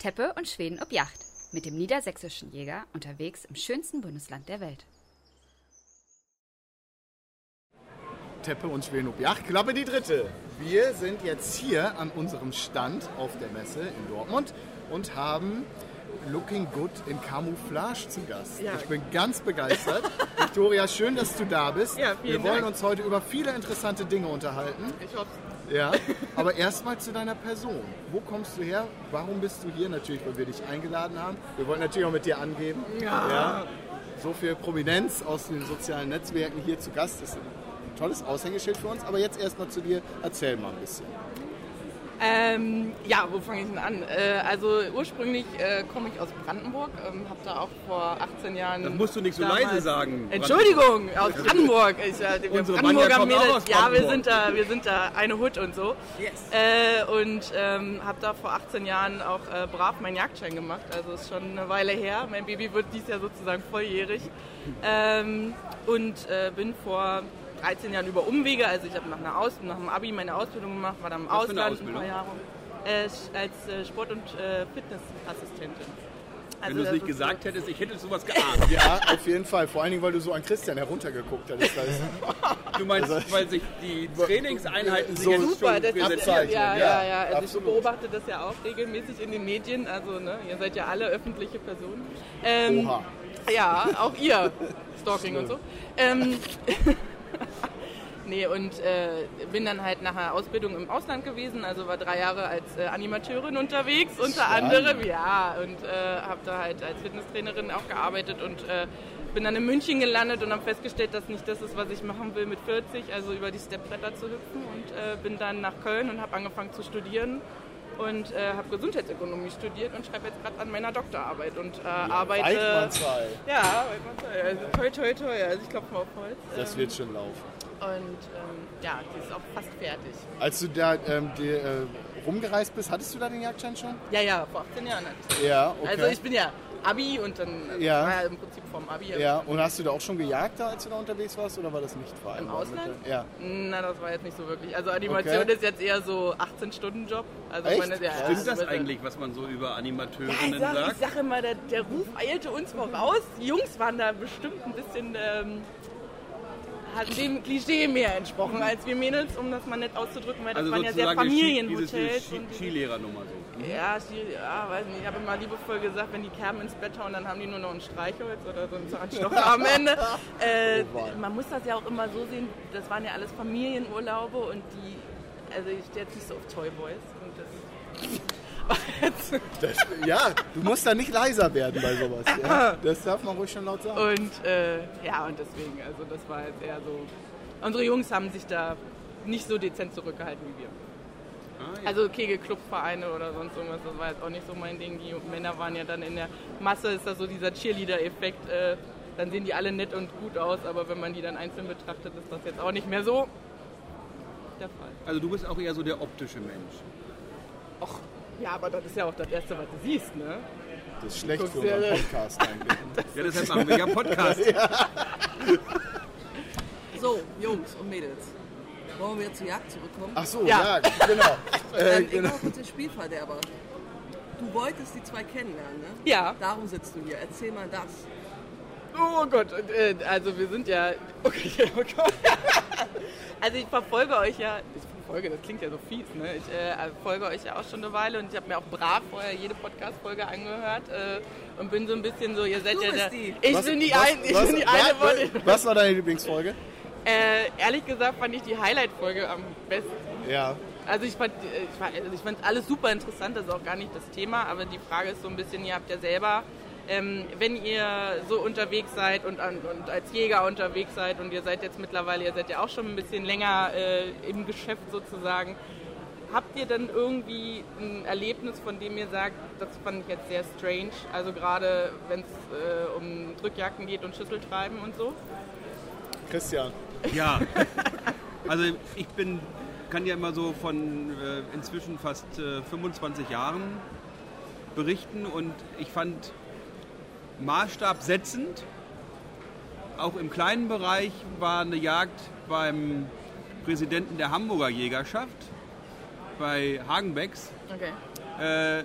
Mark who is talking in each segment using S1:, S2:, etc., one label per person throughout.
S1: Teppe und Schweden ob Yacht mit dem niedersächsischen Jäger unterwegs im schönsten Bundesland der Welt.
S2: Teppe und Schweden ob Yacht, Klappe die dritte. Wir sind jetzt hier an unserem Stand auf der Messe in Dortmund und haben Looking Good in Camouflage zu Gast.
S3: Ja.
S2: Ich bin ganz begeistert. Victoria, schön, dass du da bist.
S3: Ja,
S2: Wir wollen
S3: Dank.
S2: uns heute über viele interessante Dinge unterhalten.
S3: Ich hoffe.
S2: Ja, aber erstmal zu deiner Person. Wo kommst du her? Warum bist du hier? Natürlich, weil wir dich eingeladen haben. Wir wollen natürlich auch mit dir angeben.
S3: Ja.
S2: So viel Prominenz aus den sozialen Netzwerken hier zu Gast ist ein tolles Aushängeschild für uns. Aber jetzt erstmal zu dir. Erzähl mal ein bisschen.
S3: Ähm, ja, wo fange ich denn an? Äh, also ursprünglich äh, komme ich aus Brandenburg, ähm, habe da auch vor 18 Jahren.
S4: Das musst du nicht so leise sagen.
S3: Entschuldigung, aus Brandenburg. Ich, äh, wir
S4: Unsere
S3: Brandenburger
S4: kommt auch
S3: Mädels, ja, wir sind da, wir sind da eine Hut und so.
S5: Yes.
S3: Äh, und ähm, habe da vor 18 Jahren auch äh, brav meinen Jagdschein gemacht. Also ist schon eine Weile her. Mein Baby wird dies Jahr sozusagen volljährig. Ähm, und äh, bin vor 13 Jahren über Umwege, also ich habe nach, einer Aus nach dem Abi meine Ausbildung gemacht, war dann im
S4: Was
S3: Ausland ein paar Jahre äh, als äh, Sport- und äh, Fitnessassistentin.
S4: Wenn
S3: Also
S4: du es nicht gesagt hättest, ich hätte sowas geahnt.
S2: Ja, auf jeden Fall. Vor allen Dingen, weil du so an Christian heruntergeguckt ist
S4: Du meinst, weil sich die Trainingseinheiten
S2: So
S3: Super, das ja,
S2: ja,
S3: ja, ja. Also
S2: absolut.
S3: ich beobachte das ja auch regelmäßig in den Medien. Also ne, ihr seid ja alle öffentliche Personen. Ähm,
S2: Oha.
S3: Ja, auch ihr. Stalking und so. Ähm, nee, und äh, bin dann halt nach einer Ausbildung im Ausland gewesen. Also war drei Jahre als äh, Animateurin unterwegs, unter
S2: Spannend.
S3: anderem. Ja, und äh, habe da halt als Fitnesstrainerin auch gearbeitet und äh, bin dann in München gelandet und habe festgestellt, dass nicht das ist, was ich machen will mit 40, also über die Stepbretter zu hüpfen. Und äh, bin dann nach Köln und habe angefangen zu studieren und äh, habe Gesundheitsökonomie studiert und schreibe jetzt gerade an meiner Doktorarbeit und äh, arbeite.
S2: Weidmannsheil.
S3: Ja, Weidmannsheil. Also toi, toi, toi. Also ich klopfe mal auf Holz.
S2: Das
S3: Ähm,
S2: wird schon laufen.
S3: Und ähm, ja, die ist auch fast fertig.
S2: Als du da ähm, die, äh, rumgereist bist, hattest du da den Jagdschein schon?
S3: Ja, ja, vor 18 Jahren hatte ich.
S2: Ja, okay.
S3: Also ich bin ja Abi und dann äh,
S2: Ja.
S3: war ja im Prinzip vom Abi.
S2: ja, und hast du da auch schon gejagt, da, als du da unterwegs warst, oder war das nicht vereinbar?
S3: Im Ausland?
S2: Mit, ja.
S3: Na, das war jetzt nicht so wirklich. Also Animation
S2: Okay.
S3: ist jetzt eher so 18-Stunden-Job. Also
S2: Echt?
S3: meine, ja,
S4: Stimmt das
S3: also-
S4: eigentlich, was man so über
S3: Ja, ich
S4: Animateurinnen
S3: sag, ich
S4: sagt?
S3: sag immer, der, der Ruf eilte uns voraus. Die Jungs waren da bestimmt ein bisschen, ähm, hatten dem Klischee mehr entsprochen als wir Mädels, um das mal nett auszudrücken, weil das
S4: Also
S3: waren ja sehr Familienhotels.
S4: diese Ski- Skilehrernummer so.
S3: Ja, Ski- ja, weiß nicht. Ich habe immer liebevoll gesagt, wenn die Kerben ins Bett hauen, dann haben die nur noch ein Streichholz oder so einen Zahnstocher am Ende. Äh, man muss das ja auch immer so sehen, das waren ja alles Familienurlaube und die, also ich stehe jetzt nicht so auf Toyboys. Und das
S2: Das, ja, du musst da nicht leiser werden bei sowas. Ja. Das darf man ruhig schon laut sagen.
S3: und äh, ja, und deswegen, also das war jetzt eher so, unsere Jungs haben sich da nicht so dezent zurückgehalten wie wir.
S4: Ah, ja.
S3: Also Kegelclubvereine oder sonst irgendwas, das war jetzt auch nicht so mein Ding. Die Männer waren ja dann in der Masse, ist das so dieser Cheerleader-Effekt. Äh, dann sehen die alle nett und gut aus, aber wenn man die dann einzeln betrachtet, ist das jetzt auch nicht mehr so der Fall.
S4: Also du bist auch eher so der optische Mensch.
S3: Och, ja, aber das ist ja auch das Erste, was du siehst, ne?
S2: Das ist schlecht für unseren Podcast eigentlich.
S4: Ja, deshalb machen wir ja Podcast.
S5: So, Jungs und Mädels. Wollen wir zur Jagd zurückkommen?
S2: Ach so, ja,
S3: Ja.
S2: genau. Äh,
S5: ich
S2: genau.
S5: kurz der Spielverderber. Du wolltest die zwei kennenlernen, ne?
S3: Ja.
S5: Darum sitzt du hier. Erzähl mal das.
S3: Oh Gott, und, äh, also wir sind ja. Okay, oh Gott. Also ich verfolge euch ja. Ich verfolge, das klingt ja so fies, ne? Ich äh, folge euch ja auch schon eine Weile und ich habe mir auch brav vorher jede Podcast-Folge angehört äh, und bin so ein bisschen so, ihr seid
S5: Du
S3: ja
S5: bist
S3: der.
S5: die.
S3: Ich
S2: Was-
S3: bin die,
S2: was-
S3: ein, ich
S2: was-
S3: bin die eine
S2: was,
S3: von den.
S2: was war deine Lieblingsfolge?
S3: Äh, ehrlich gesagt fand ich die Highlight-Folge am besten.
S2: Ja.
S3: Also ich fand, äh, ich fand, also ich fand alles super interessant, das ist auch gar nicht das Thema, aber die Frage ist so ein bisschen, ihr habt ja selber, ähm, wenn ihr so unterwegs seid und, und als Jäger unterwegs seid und ihr seid jetzt mittlerweile, ihr seid ja auch schon ein bisschen länger äh, im Geschäft sozusagen, habt ihr dann irgendwie ein Erlebnis, von dem ihr sagt, das fand ich jetzt sehr strange, also gerade wenn es äh, um Drückjagden geht und Schüsseltreiben und so?
S2: Christian.
S4: Ja. Also ich bin, kann ja immer so von äh, inzwischen fast äh, 25 Jahren berichten und ich fand maßstabsetzend, auch im kleinen Bereich war eine Jagd beim Präsidenten der Hamburger Jägerschaft, bei Hagenbecks.
S3: Okay.
S4: Äh,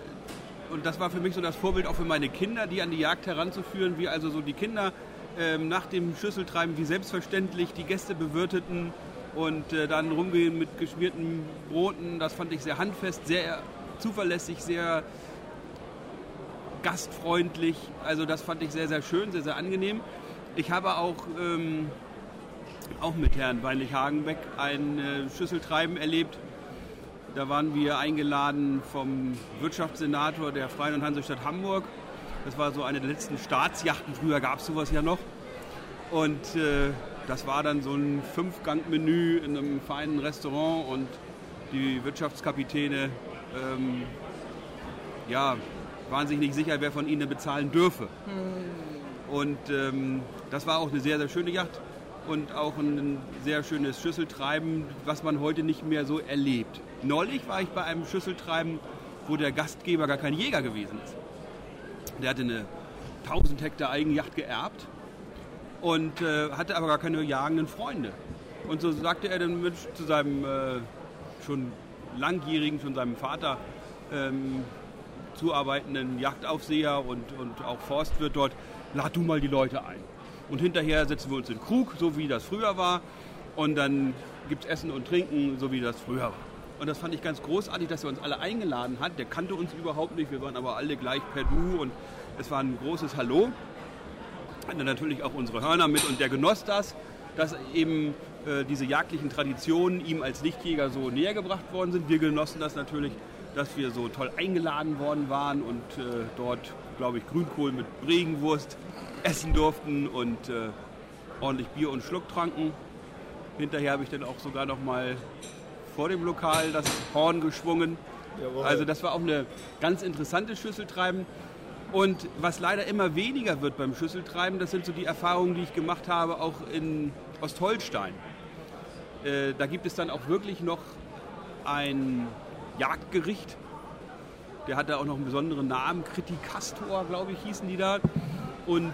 S4: und das war für mich so das Vorbild auch für meine Kinder, die an die Jagd heranzuführen, wie also so die Kinder ähm, nach dem Schüsseltreiben wie selbstverständlich die Gäste bewirteten und äh, dann rumgehen mit geschmierten Broten. Das fand ich sehr handfest, sehr zuverlässig, sehr gastfreundlich. Also das fand ich sehr, sehr schön, sehr, sehr angenehm. Ich habe auch, ähm, auch mit Herrn Weinlich Hagenbeck ein äh, Schüsseltreiben erlebt. Da waren wir eingeladen vom Wirtschaftssenator der Freien und Hansestadt Hamburg. Das war so eine der letzten Staatsjachten. Früher gab es sowas ja noch. Und äh, das war dann so ein Fünfgang-Menü in einem feinen Restaurant und die Wirtschaftskapitäne ähm, ja, waren sich nicht sicher, wer von ihnen bezahlen dürfe. Und ähm, das war auch eine sehr, sehr schöne Yacht und auch ein sehr schönes Schüsseltreiben, was man heute nicht mehr so erlebt. Neulich war ich bei einem Schüsseltreiben, wo der Gastgeber gar kein Jäger gewesen ist. Der hatte eine 1000 Hektar Eigenjacht geerbt und äh, hatte aber gar keine jagenden Freunde. Und so sagte er dann zu seinem äh, schon langjährigen, schon seinem Vater ähm, zuarbeitenden Jagdaufseher und, und auch Forstwirt dort, lad du mal die Leute ein. Und hinterher setzen wir uns in den Krug, so wie das früher war. Und dann gibt es Essen und Trinken, so wie das früher war. Und das fand ich ganz großartig, dass er uns alle eingeladen hat. Der kannte uns überhaupt nicht, wir waren aber alle gleich per Du und es war ein großes Hallo. Hatte natürlich auch unsere Hörner mit und der genoss das, dass eben äh, diese jagdlichen Traditionen ihm als Lichtjäger so näher gebracht worden sind. Wir genossen das natürlich, dass wir so toll eingeladen worden waren und äh, dort, glaube ich, Grünkohl mit Regenwurst essen durften und äh, ordentlich Bier und Schluck tranken. Hinterher habe ich dann auch sogar noch mal vor dem Lokal das Horn geschwungen.
S2: Jawohl.
S4: Also das war auch eine ganz interessante Schüsseltreiben. Und was leider immer weniger wird beim Schüsseltreiben, das sind so die Erfahrungen, die ich gemacht habe, auch in Ostholstein. Äh, da gibt es dann auch wirklich noch ein Jagdgericht. Der hatte auch noch einen besonderen Namen, Kritikastor, glaube ich, hießen die da. Und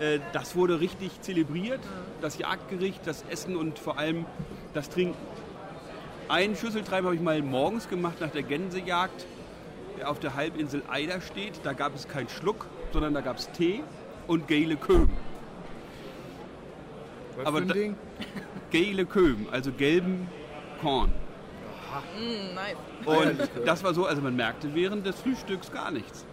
S4: äh, das wurde richtig zelebriert, das Jagdgericht, das Essen und vor allem das Trinken. Ein Schüsseltreiben habe ich mal morgens gemacht nach der Gänsejagd, der auf der Halbinsel Eider steht. Da gab es keinen Schluck, sondern da gab es Tee und gele Köben.
S2: Was
S4: Aber
S2: für ein Ding?
S4: Gele Köben, also gelben Korn.
S3: Mm, nice.
S4: Und das war so, also man merkte während des Frühstücks gar nichts.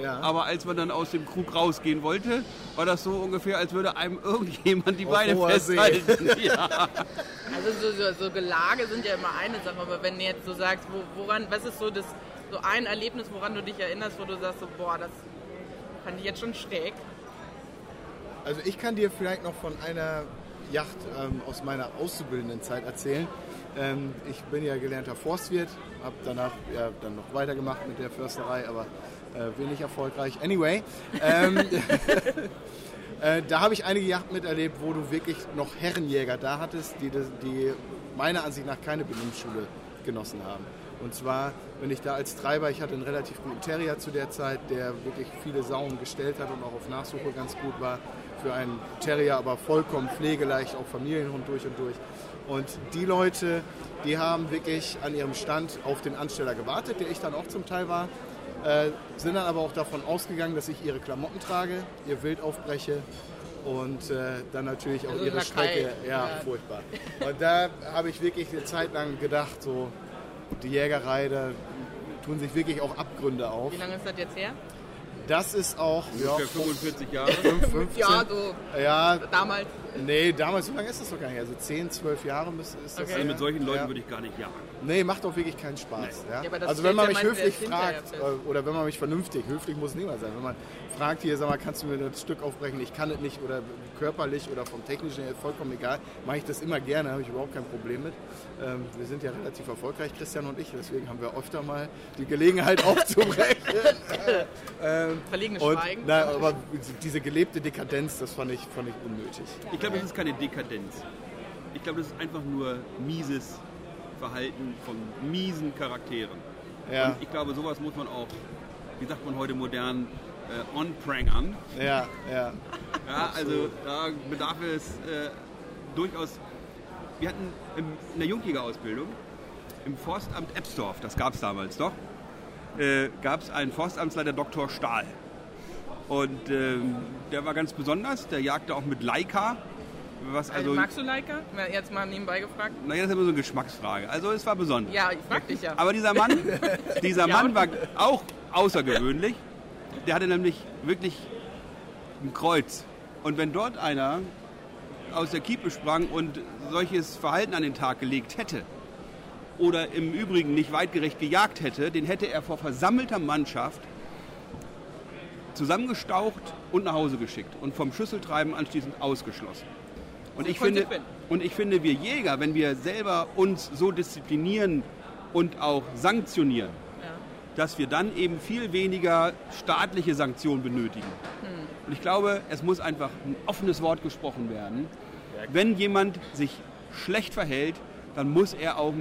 S2: Ja.
S4: Aber als man dann aus dem Krug rausgehen wollte, war das so ungefähr, als würde einem irgendjemand die
S2: Auf
S4: Beine festhalten. Ja.
S3: Also so, so, so Gelage sind ja immer eine Sache, aber wenn du jetzt so sagst, wo, woran, was ist so das so ein Erlebnis, woran du dich erinnerst, wo du sagst, so, boah, das fand ich jetzt schon schräg.
S2: Also ich kann dir vielleicht noch von einer Yacht ähm, aus meiner auszubildenden Zeit erzählen. Ähm, ich bin ja gelernter Forstwirt, habe danach ja, dann noch weitergemacht mit der Försterei, aber äh, wenig erfolgreich. Anyway, ähm, äh, da habe ich einige Yachten miterlebt, wo du wirklich noch Herrenjäger da hattest, die, die meiner Ansicht nach keine Bindungsschule genossen haben. Und zwar, wenn ich da als Treiber, ich hatte einen relativ guten Terrier zu der Zeit, der wirklich viele Sauen gestellt hat und auch auf Nachsuche ganz gut war. Für einen Terrier aber vollkommen pflegeleicht, auch Familienhund durch und durch. Und die Leute, die haben wirklich an ihrem Stand auf den Ansteller gewartet, der ich dann auch zum Teil war, äh, sind dann aber auch davon ausgegangen, dass ich ihre Klamotten trage, ihr Wild aufbreche und äh, dann natürlich auch
S3: Also
S2: ihre. Strecke. Ja,
S3: Ja.
S2: furchtbar. Und da habe ich wirklich eine Zeit lang gedacht, so die Jägerei, da tun sich wirklich auch Abgründe auf.
S3: Wie lange ist das jetzt her?
S2: Das ist auch ja,
S4: Ungefähr 45 Jahre.
S2: 15,
S3: Ja, so
S2: ja,
S3: damals.
S2: nee, damals, so lange ist das doch gar nicht. Also 10, 12 Jahre müsste- ist das.
S3: Okay.
S4: Also mit solchen Leuten
S2: ja.
S4: würde ich gar nicht jagen.
S2: Nee, macht auch wirklich keinen Spaß. Ja?
S3: Ja,
S2: also wenn man mich höflich fragt äh, oder wenn man mich vernünftig, höflich muss niemand sein, wenn man fragt hier, sag mal, kannst du mir das Stück aufbrechen, ich kann es nicht oder körperlich oder vom technischen her, vollkommen egal, mache ich das immer gerne, habe ich überhaupt kein Problem mit. Ähm, wir sind ja relativ erfolgreich, Christian und ich, deswegen haben wir öfter mal die Gelegenheit aufzubrechen. ähm,
S3: Verlegenes
S2: und,
S3: Schweigen.
S2: na, aber diese gelebte Dekadenz, das fand ich, fand ich unnötig.
S4: Ich glaube, das ist keine Dekadenz. Ich glaube, das ist einfach nur mieses Verhalten von miesen Charakteren.
S2: Ja,
S4: Und ich glaube, sowas muss man auch, wie sagt man heute modern, äh, on-prangern.
S2: ja, ja.
S4: Ja, also da bedarf es äh, durchaus. Wir hatten im, in der Jungjägerausbildung im Forstamt Ebsdorf, das gab es damals doch, äh, gab es einen Forstamtsleiter Dr. Stahl. Und ähm, der war ganz besonders, der jagte auch mit Leica. Was
S3: Also,
S4: also,
S3: magst du Leica? Jetzt mal nebenbei gefragt.
S4: naja, das ist immer so eine Geschmacksfrage. Also es war besonders.
S3: Ja, ich frag dich ja.
S4: Aber dieser Mann, dieser
S3: Ja,
S4: Mann war auch außergewöhnlich. Der hatte nämlich wirklich ein Kreuz. Und wenn dort einer aus der Kiepe sprang und solches Verhalten an den Tag gelegt hätte oder im Übrigen nicht weitgerecht gejagt hätte, den hätte er vor versammelter Mannschaft zusammengestaucht und nach Hause geschickt und vom Schüsseltreiben anschließend ausgeschlossen. Und ich, finde, und ich finde, wir Jäger, wenn wir selber uns so disziplinieren und auch sanktionieren. Dass wir dann eben viel weniger staatliche Sanktionen benötigen. Und ich glaube, es muss einfach ein offenes Wort gesprochen werden. Wenn jemand sich schlecht verhält, dann muss er auch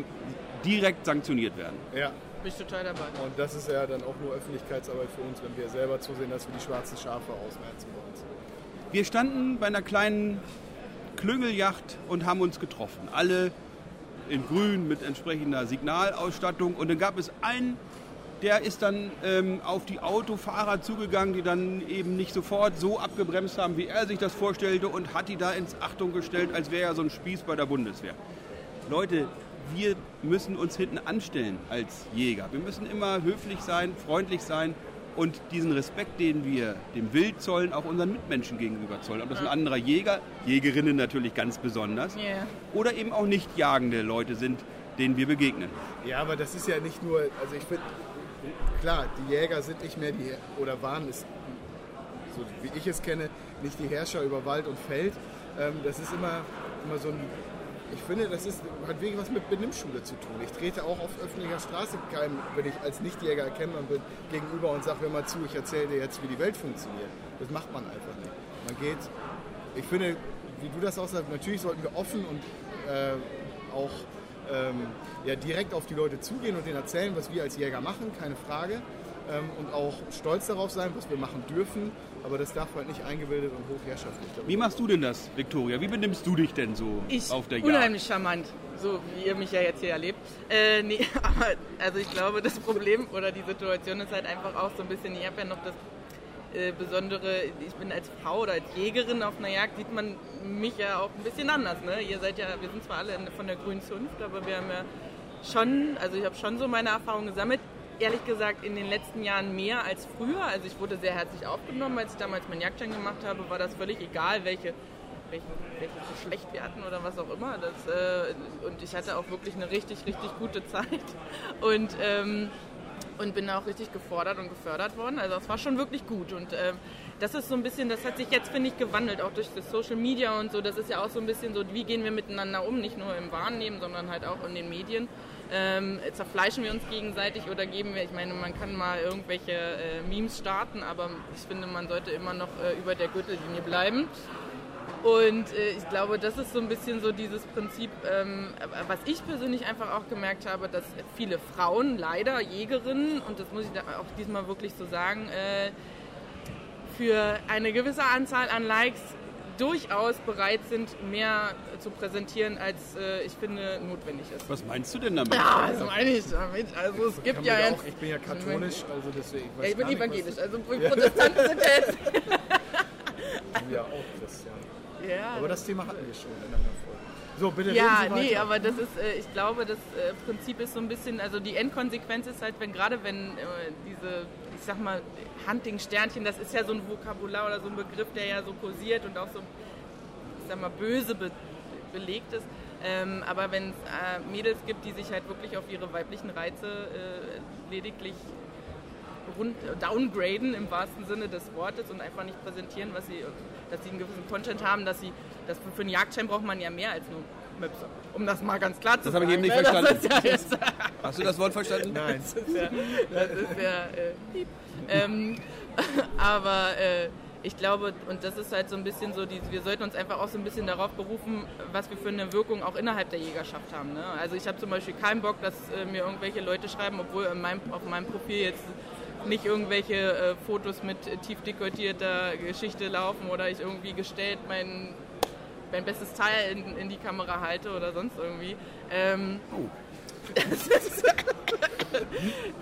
S4: direkt sanktioniert werden.
S2: Ja,
S3: Bin ich total dabei.
S2: und das ist ja dann auch nur Öffentlichkeitsarbeit für uns, wenn wir selber zusehen, dass wir die schwarzen Schafe ausmerzen bei uns.
S4: Wir standen bei einer kleinen Klüngeljacht und haben uns getroffen. Alle in grün mit entsprechender Signalausstattung. Und dann gab es einen, der ist dann ähm, auf die Autofahrer zugegangen, die dann eben nicht sofort so abgebremst haben, wie er sich das vorstellte und hat die da ins Achtung gestellt, als wäre er so ein Spieß bei der Bundeswehr. Leute, wir müssen uns hinten anstellen als Jäger. Wir müssen immer höflich sein, freundlich sein und diesen Respekt, den wir dem Wild zollen, auch unseren Mitmenschen gegenüber zollen. Ob das ein anderer Jäger, Jägerinnen natürlich ganz besonders,
S3: Ja.
S4: oder eben auch nicht jagende Leute sind, denen wir begegnen.
S2: Ja, aber das ist ja nicht nur, also ich finde, klar, die Jäger sind nicht mehr die, oder waren es, so wie ich es kenne, nicht die Herrscher über Wald und Feld. Ähm, das ist immer, immer so ein, ich finde, das ist, hat wirklich was mit Benimmschule zu tun. Ich trete auch auf öffentlicher Straße keinem, wenn ich als Nichtjäger erkennbar bin, gegenüber und sage, hör mal zu, ich erzähle dir jetzt, wie die Welt funktioniert. Das macht man einfach nicht. Man geht, ich finde, wie du das auch sagst, natürlich sollten wir offen und äh, auch ähm, ja, direkt auf die Leute zugehen und denen erzählen, was wir als Jäger machen, keine Frage. Ähm, und auch stolz darauf sein, was wir machen dürfen. Aber das darf halt nicht eingebildet und hochherrschaftlich.
S4: Wie machst du denn das, Viktoria? Wie benimmst du dich denn so
S3: Ich,
S4: auf der Jagd?
S3: unheimlich charmant, so wie ihr mich ja jetzt hier erlebt. Äh, nee, aber also ich glaube, das Problem oder die Situation ist halt einfach auch so ein bisschen, ich habe ja noch das äh, Besondere, ich bin als Frau oder als Jägerin auf einer Jagd, sieht man mich ja auch ein bisschen anders. Ne? Ihr seid ja, wir sind zwar alle von der grünen Zunft, aber wir haben ja schon, also ich habe schon so meine Erfahrungen gesammelt. Ehrlich gesagt, in den letzten Jahren mehr als früher. Also ich wurde sehr herzlich aufgenommen, als ich damals meinen Jagdschein gemacht habe, war das völlig egal, welche welchen, welches Geschlecht wir hatten oder was auch immer. Das, äh, und ich hatte auch wirklich eine richtig, richtig gute Zeit. Und, ähm, und bin auch richtig gefordert und gefördert worden. Also es war schon wirklich gut. Und ähm, das ist so ein bisschen, das hat sich jetzt, finde ich, gewandelt, auch durch das Social Media und so. Das ist ja auch so ein bisschen so, wie gehen wir miteinander um, nicht nur im Wahrnehmen, sondern halt auch in den Medien. Ähm, zerfleischen wir uns gegenseitig oder geben wir, ich meine, man kann mal irgendwelche äh, Memes starten, aber ich finde, man sollte immer noch äh, über der Gürtellinie bleiben. Und äh, ich glaube, das ist so ein bisschen so dieses Prinzip, ähm, was ich persönlich einfach auch gemerkt habe, dass viele Frauen, leider Jägerinnen, und das muss ich da auch diesmal wirklich so sagen, äh, für eine gewisse Anzahl an Likes durchaus bereit sind, mehr zu präsentieren, als äh, ich finde notwendig ist.
S4: Was meinst du denn damit?
S3: Ja, das meine ich damit. Also es gibt ja jetzt...
S2: auch, ich bin ja katholisch, also deswegen.
S3: Ja, ich bin evangelisch, also Protestanten sind jetzt...
S2: was- Ich ja auch Christian.
S3: Ja,
S2: Aber das Thema hatten wir schon in einer Folge. So, bitte
S3: Ja, nee, aber das ist, äh, ich glaube, das äh, Prinzip ist so ein bisschen, also die Endkonsequenz ist halt, wenn gerade wenn äh, diese, ich sag mal, Hunting-Sternchen, das ist ja so ein Vokabular oder so ein Begriff, der ja so kursiert und auch so, ich sag mal, böse be belegt ist. Ähm, aber wenn es äh, Mädels gibt, die sich halt wirklich auf ihre weiblichen Reize äh, lediglich downgraden im wahrsten Sinne des Wortes und einfach nicht präsentieren, was sie, dass sie einen gewissen Content haben, dass sie, das für einen Jagdschein braucht man ja mehr als nur Möpse. Um das mal ganz klar zu
S4: Das
S3: sagen.
S4: habe ich eben nicht
S3: ne?
S4: verstanden.
S3: Das ist ja jetzt,
S4: Hast du das Wort verstanden?
S2: Nein.
S3: das ist ja, das ist ja äh, piep. ähm, aber äh, ich glaube, und das ist halt so ein bisschen so, die, wir sollten uns einfach auch so ein bisschen darauf berufen, was wir für eine Wirkung auch innerhalb der Jägerschaft haben. Ne? Also ich habe zum Beispiel keinen Bock, dass äh, mir irgendwelche Leute schreiben, obwohl in meinem, auf meinem Profil jetzt nicht irgendwelche äh, Fotos mit äh, tief dekortierter Geschichte laufen oder ich irgendwie gestellt mein, mein bestes Teil in, in die Kamera halte oder sonst irgendwie. Ähm,
S4: Oh.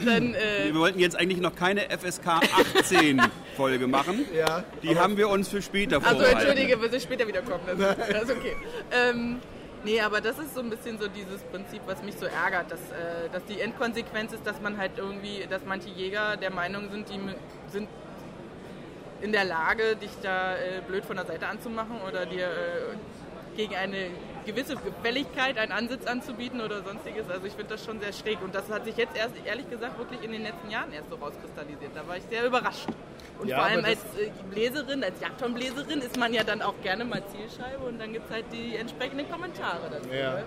S3: dann äh,
S4: Wir wollten jetzt eigentlich noch keine FSK 18 Folge machen.
S2: Ja,
S4: Die haben wir uns für später
S3: Also
S4: vorbehalten.
S3: entschuldige, bis ich später wiederkomme. Das, das ist okay. Ähm, nee, aber das ist so ein bisschen so dieses Prinzip, was mich so ärgert, dass, äh, dass die Endkonsequenz ist, dass man halt irgendwie, dass manche Jäger der Meinung sind, die sind in der Lage, dich da äh, blöd von der Seite anzumachen oder dir äh, gegen eine gewisse Gefälligkeit einen Ansitz anzubieten oder sonstiges. Also ich finde das schon sehr schräg und das hat sich jetzt erst ehrlich gesagt wirklich in den letzten Jahren erst so rauskristallisiert. Da war ich sehr überrascht. Und
S2: Ja,
S3: vor allem als äh, Bläserin, als Jagdhornbläserin ist man ja dann auch gerne mal Zielscheibe und dann gibt es halt die entsprechenden Kommentare dazu.
S2: Ja.
S3: Ne?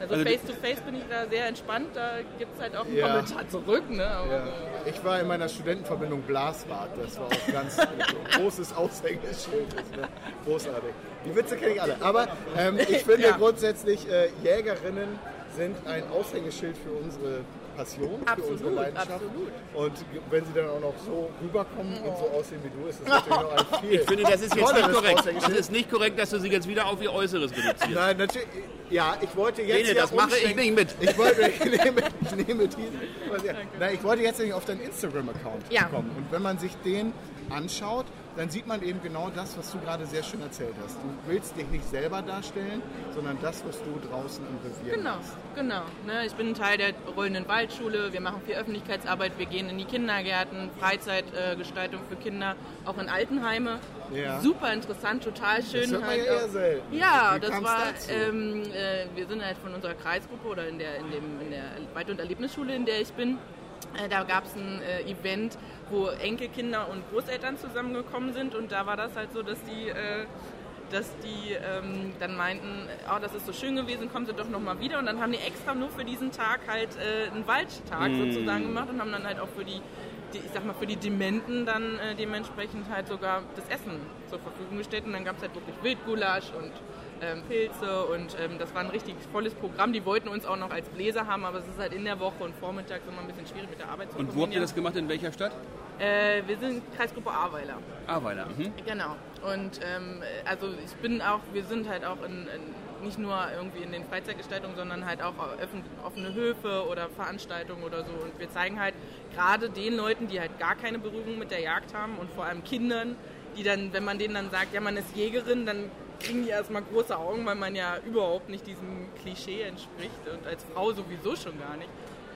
S3: Also,
S4: Also
S3: face to face bin ich da sehr entspannt, da gibt es halt auch einen
S2: Ja.
S3: Kommentar zurück. Ne? Aber,
S2: Ja. Ich war in meiner Studentenverbindung Blaswart. Das war auch ganz großes Aushängeschild. War großartig. Die Witze kenne ich alle. Aber ähm, ich finde grundsätzlich, äh, Jägerinnen sind ein Aushängeschild für unsere Passion, für
S3: Absolut,
S2: unsere Leidenschaft.
S3: absolut.
S2: Und wenn sie dann auch noch so rüberkommen und so aussehen wie du, ist das natürlich noch ein viel
S6: Ich finde, das ist jetzt nicht korrekt. Das ist nicht korrekt, dass du sie jetzt wieder auf ihr Äußeres reduzierst.
S2: Nein, natürlich. Ja, ich wollte jetzt.
S6: Bene,
S2: ja
S6: das mache ich nicht mit.
S2: Ich wollte, ich nehme, ich nehme diesen. Nein, ich wollte jetzt nämlich auf deinen Instagram-Account
S3: Ja.
S2: kommen. Und wenn man sich den anschaut, dann sieht man eben genau das, was du gerade sehr schön erzählt hast. Du willst dich nicht selber darstellen, sondern das, was du draußen im Revier
S3: Genau,
S2: machst.
S3: genau. Ne, ich bin ein Teil der Rollenden Waldschule. Wir machen viel Öffentlichkeitsarbeit. Wir gehen in die Kindergärten, Freizeitgestaltung für Kinder, auch in Altenheime.
S2: Ja.
S3: Super interessant, total schön.
S2: Das hört man
S3: halt
S2: ja eher selten.
S3: Ja, das war, ähm, äh, wir sind halt von unserer Kreisgruppe oder in der, in dem, in der Wald- und Erlebnisschule, in der ich bin. Äh, da gab es ein äh, Event, wo Enkelkinder und Großeltern zusammengekommen sind und da war das halt so, dass die, äh, dass die ähm, dann meinten, oh, das ist so schön gewesen, kommen Sie doch nochmal wieder. Und dann haben die extra nur für diesen Tag halt äh, einen Waldtag sozusagen gemacht und haben dann halt auch für die, die ich sag mal für die Dementen dann äh, dementsprechend halt sogar das Essen zur Verfügung gestellt und dann gab es halt wirklich Wildgulasch und ähm, Pilze und ähm, das war ein richtig volles Programm. Die wollten uns auch noch als Bläser haben, aber es ist halt in der Woche und vormittags immer ein bisschen schwierig mit der Arbeit zu
S4: Und wo habt ihr das gemacht? In welcher Stadt?
S3: Äh, wir sind Kreisgruppe Ahrweiler.
S4: Ahrweiler. Mhm.
S3: Genau. Und ähm, also ich bin auch, wir sind halt auch in, in, nicht nur irgendwie in den Freizeitgestaltungen, sondern halt auch offen, offene Höfe oder Veranstaltungen oder so. Und wir zeigen halt gerade den Leuten, die halt gar keine Berührung mit der Jagd haben und vor allem Kindern, die dann, wenn man denen dann sagt, ja man ist Jägerin, dann kriegen die erstmal große Augen, weil man ja überhaupt nicht diesem Klischee entspricht und als Frau sowieso schon gar nicht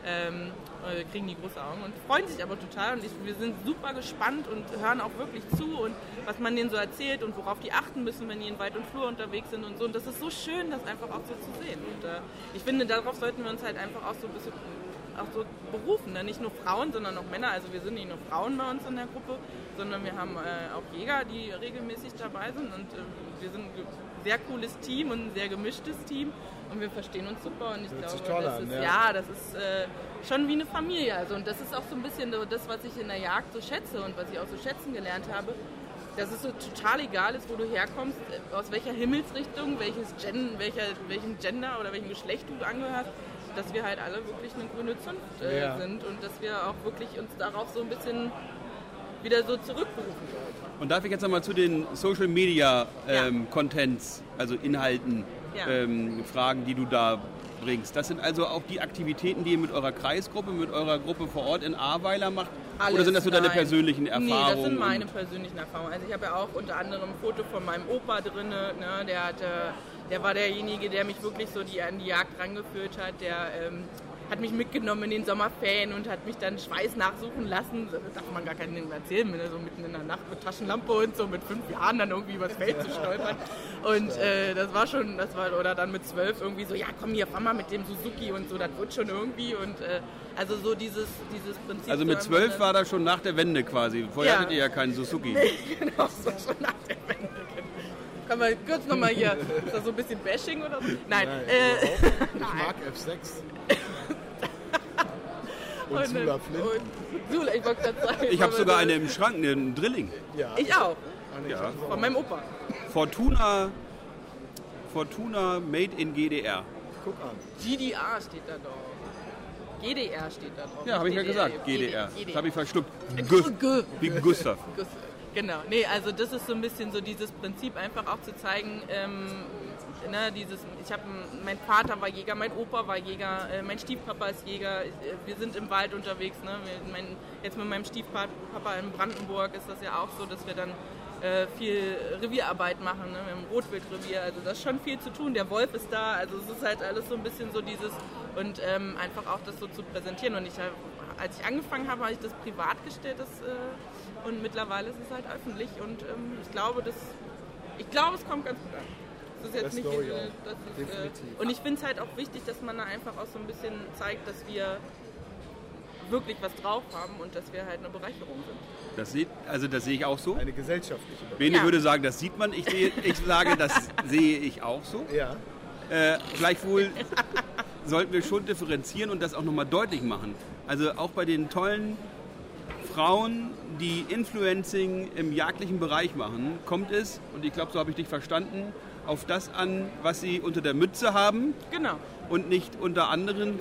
S3: ähm, äh, kriegen die große Augen und freuen sich aber total. Und ich, wir sind super gespannt und hören auch wirklich zu und was man denen so erzählt und worauf die achten müssen, wenn die in Wald und Flur unterwegs sind und so. Und das ist so schön, das einfach auch so zu sehen. Und äh, ich finde, darauf sollten wir uns halt einfach auch so ein bisschen auch so berufen. Ne? Nicht nur Frauen, sondern auch Männer. Also wir sind nicht nur Frauen bei uns in der Gruppe, sondern wir haben äh, auch Jäger, die regelmäßig dabei sind. Und äh, wir sind sehr cooles Team und ein sehr gemischtes Team. Und wir verstehen uns super. Und ich
S2: Hört
S3: glaube, das
S2: an,
S3: ist,
S2: ja.
S3: ja, das ist äh, schon wie eine Familie. Also, und das ist auch so ein bisschen so das, was ich in der Jagd so schätze und was ich auch so schätzen gelernt habe. Dass es so total egal ist, wo du herkommst, äh, aus welcher Himmelsrichtung, welches Gen, welcher, welchem Gender oder welchem Geschlecht du angehörst, dass wir halt alle wirklich eine grüne Zunft äh,
S2: Ja.
S3: sind und dass wir auch wirklich uns darauf so ein bisschen wieder so zurückberufen sollten.
S4: Und darf ich jetzt nochmal zu den Social Media ähm, Contents, also Inhalten,
S3: Ja.
S4: ähm, fragen, die du da bringst. Das sind also auch die Aktivitäten, die ihr mit eurer Kreisgruppe, mit eurer Gruppe vor Ort in Ahrweiler macht? Oder
S3: Alles,
S4: sind das so deine
S3: nein.
S4: persönlichen Erfahrungen?
S3: Nee, das sind meine persönlichen Erfahrungen. Also ich habe ja auch unter anderem ein Foto von meinem Opa drin, ne? der, hat, äh, der war derjenige, der mich wirklich so die, an die Jagd rangeführt hat, der ähm, hat mich mitgenommen in den Sommerferien und hat mich dann Schweiß nachsuchen lassen. Das darf man gar keinem erzählen, wenn er so mitten in der Nacht mit Taschenlampe und so mit fünf Jahren dann irgendwie übers Feld zu stolpern. Und äh, das war schon, das war, oder dann mit zwölf irgendwie so, ja komm hier, fahr mal mit dem Suzuki und so, das wird schon irgendwie. Und äh, also so dieses, dieses Prinzip.
S4: Also
S3: so
S4: mit zwölf
S3: eine-
S4: war das schon nach der Wende quasi. Vorher
S3: Ja.
S4: hattet ihr ja keinen Suzuki.
S3: genau, das war schon nach der Wende. Können wir kurz nochmal hier, ist das so ein bisschen Bashing oder so? Nein, äh,
S2: Ich mag F6. Und
S3: und,
S2: Sula Flint.
S3: und Sula, ich wollte gerade sagen.
S4: Ich habe sogar eine im Schrank, einen Drilling.
S2: Ja.
S3: Ich auch,
S4: Ja.
S3: von meinem Opa.
S4: Fortuna, Fortuna Made in GDR.
S2: Guck an.
S3: GDR steht da doch. GDR steht da drauf.
S4: Ja, habe ich ja gesagt, GDR. Das habe ich verschluckt.
S3: G-
S4: Gu
S3: G-
S4: wie Gustav.
S3: Genau, nee, also das ist so ein bisschen so dieses Prinzip, einfach auch zu zeigen, ähm, ne, dieses, ich habe, mein Vater war Jäger, mein Opa war Jäger, äh, mein Stiefpapa ist Jäger, ich, äh, wir sind im Wald unterwegs. Ne? Wir, mein, jetzt mit meinem Stiefpapa in Brandenburg ist das ja auch so, dass wir dann äh, viel Revierarbeit machen, ne? ein Rotwildrevier, also das ist schon viel zu tun. Der Wolf ist da, also es ist halt alles so ein bisschen so dieses und ähm, einfach auch das so zu präsentieren. Und ich, als ich angefangen habe, habe ich das privat gestellt das, äh, und mittlerweile ist es halt öffentlich und ähm, ich glaube, das, ich glaube, es kommt ganz gut an. Das ist jetzt nicht
S2: ich
S3: äh,
S2: auch.
S3: das ist,
S2: Definitiv.
S3: äh, und ich finde es halt auch wichtig, dass man da einfach auch so ein bisschen zeigt, dass wir wirklich was drauf haben und dass wir halt eine Bereicherung sind.
S4: Das sieht, also das sehe ich auch so.
S2: Eine gesellschaftliche Be
S4: Bene
S3: Ja.
S4: würde sagen, das sieht man. Ich, sehe, ich sage, das sehe ich auch so.
S2: Ja.
S4: Äh, gleichwohl sollten wir schon differenzieren und das auch nochmal deutlich machen. Also auch bei den tollen Frauen, die Influencing im jagdlichen Bereich machen, kommt es, und ich glaube, so habe ich dich verstanden, auf das an, was sie unter der Mütze haben
S3: Genau.
S4: und nicht unter anderen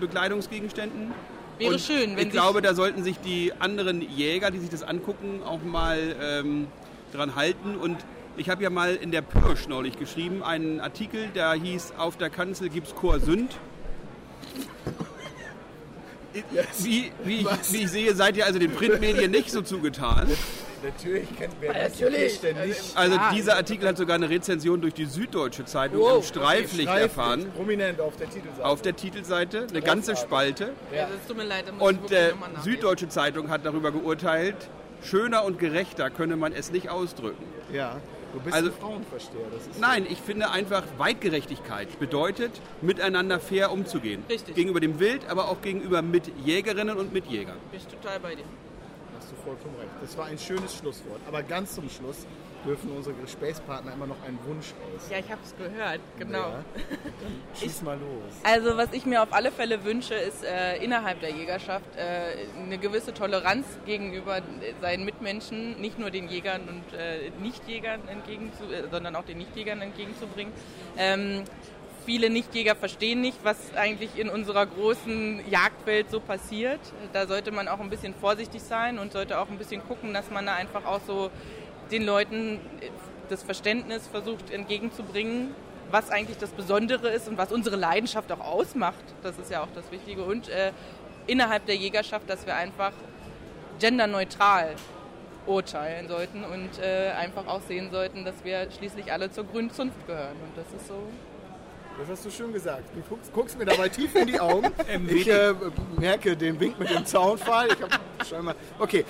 S4: Bekleidungsgegenständen.
S3: Wäre
S4: und
S3: schön, wenn
S4: ich glaube, da sollten sich die anderen Jäger, die sich das angucken, auch mal ähm, dran halten. Und ich habe ja mal in der Pirsch neulich geschrieben, einen Artikel, der hieß Auf der Kanzel gibt's Chor Sünd. Wie, wie, ich, wie ich sehe, seid ihr also den Printmedien nicht so zugetan.
S2: Natürlich kennt wer das
S3: Natürlich.
S2: denn nicht.
S4: Also
S3: Ja.
S4: dieser Artikel hat sogar eine Rezension durch die Süddeutsche Zeitung
S3: Wow,
S4: im Streiflicht
S2: Streiflicht,
S4: erfahren.
S2: Prominent auf der Titelseite.
S4: Auf der Titelseite, eine ganze Spalte.
S3: Ja. Also, es tut mir leid,
S4: Und
S3: wirklich
S4: äh. Süddeutsche Zeitung hat darüber geurteilt, schöner und gerechter könne man es nicht ausdrücken.
S2: ja. Du bist
S4: Also-
S2: ein Frauenversteher. Das ist
S4: Nein, ich finde einfach, Weitgerechtigkeit bedeutet, miteinander fair umzugehen.
S3: Richtig.
S4: Gegenüber dem Wild, aber auch gegenüber Mitjägerinnen und Mitjägern.
S3: Bin ich total bei dir.
S2: hast du vollkommen recht. Das war ein schönes Schlusswort. Aber ganz zum Schluss dürfen unsere Gesprächspartner immer noch einen Wunsch aus.
S3: Ja, ich habe es gehört, genau.
S2: Ja. Dann Schieß mal los.
S3: Also was ich mir auf alle Fälle wünsche, ist äh, innerhalb der Jägerschaft äh, eine gewisse Toleranz gegenüber seinen Mitmenschen, nicht nur den Jägern und äh, Nichtjägern entgegenzu, äh, sondern auch den Nichtjägern entgegenzubringen. Ähm, viele Nichtjäger verstehen nicht, was eigentlich in unserer großen Jagdwelt so passiert. Da sollte man auch ein bisschen vorsichtig sein und sollte auch ein bisschen gucken, dass man da einfach auch so den Leuten das Verständnis versucht entgegenzubringen, was eigentlich das Besondere ist und was unsere Leidenschaft auch ausmacht. Das ist ja auch das Wichtige. Und äh, innerhalb der Jägerschaft, dass wir einfach genderneutral urteilen sollten und äh, einfach auch sehen sollten, dass wir schließlich alle zur grünen Zunft gehören. Und das ist so.
S2: Das hast du schön gesagt. Du guckst, guckst mir dabei tief in die Augen. Ich äh, merke den Wink mit dem Zaunfall. Ich hab mal. Okay.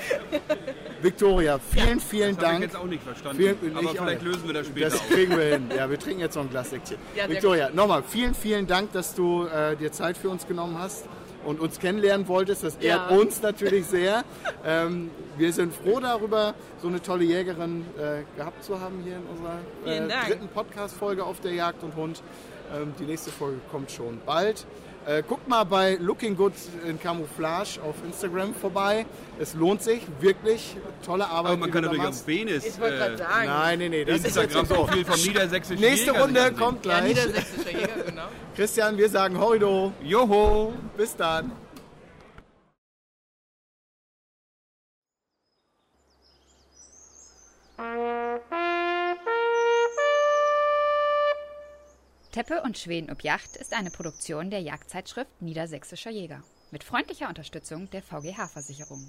S2: Victoria, vielen, vielen
S4: Das habe ich
S2: Dank.
S4: jetzt auch nicht verstanden.
S2: Vielen-
S4: aber vielleicht lösen wir das später
S2: Das kriegen wir hin. Ja, wir trinken jetzt noch ein Glas Sektchen.
S3: Ja,
S2: Victoria, nochmal vielen, vielen Dank, dass du äh, dir Zeit für uns genommen hast und uns kennenlernen wolltest. Das ehrt
S3: Ja.
S2: uns natürlich sehr. ähm, wir sind froh darüber, so eine tolle Jägerin äh, gehabt zu haben hier in unserer äh,
S3: Dank.
S2: dritten Podcast-Folge auf der Jagd und Hund. Ähm, die nächste Folge kommt schon bald. Äh, guckt mal bei Looking Good in Camouflage auf Instagram vorbei. Es lohnt sich, wirklich tolle Arbeit.
S4: Aber man kann natürlich auf Benes
S3: Ich wollte gerade
S4: äh,
S3: sagen.
S2: Nein, nee, nee, das ist jetzt so.
S4: Instagram-Profil vom niedersächsischen
S2: Nächste
S4: Jäger
S2: Runde kommt
S3: Ja,
S2: gleich.
S3: niedersächsischer Jäger, genau.
S2: Christian, wir sagen Horido.
S4: Joho!
S2: Bis dann.
S1: Teppe und Schweden ob Yacht ist eine Produktion der Jagdzeitschrift Niedersächsischer Jäger mit freundlicher Unterstützung der VGH-Versicherung.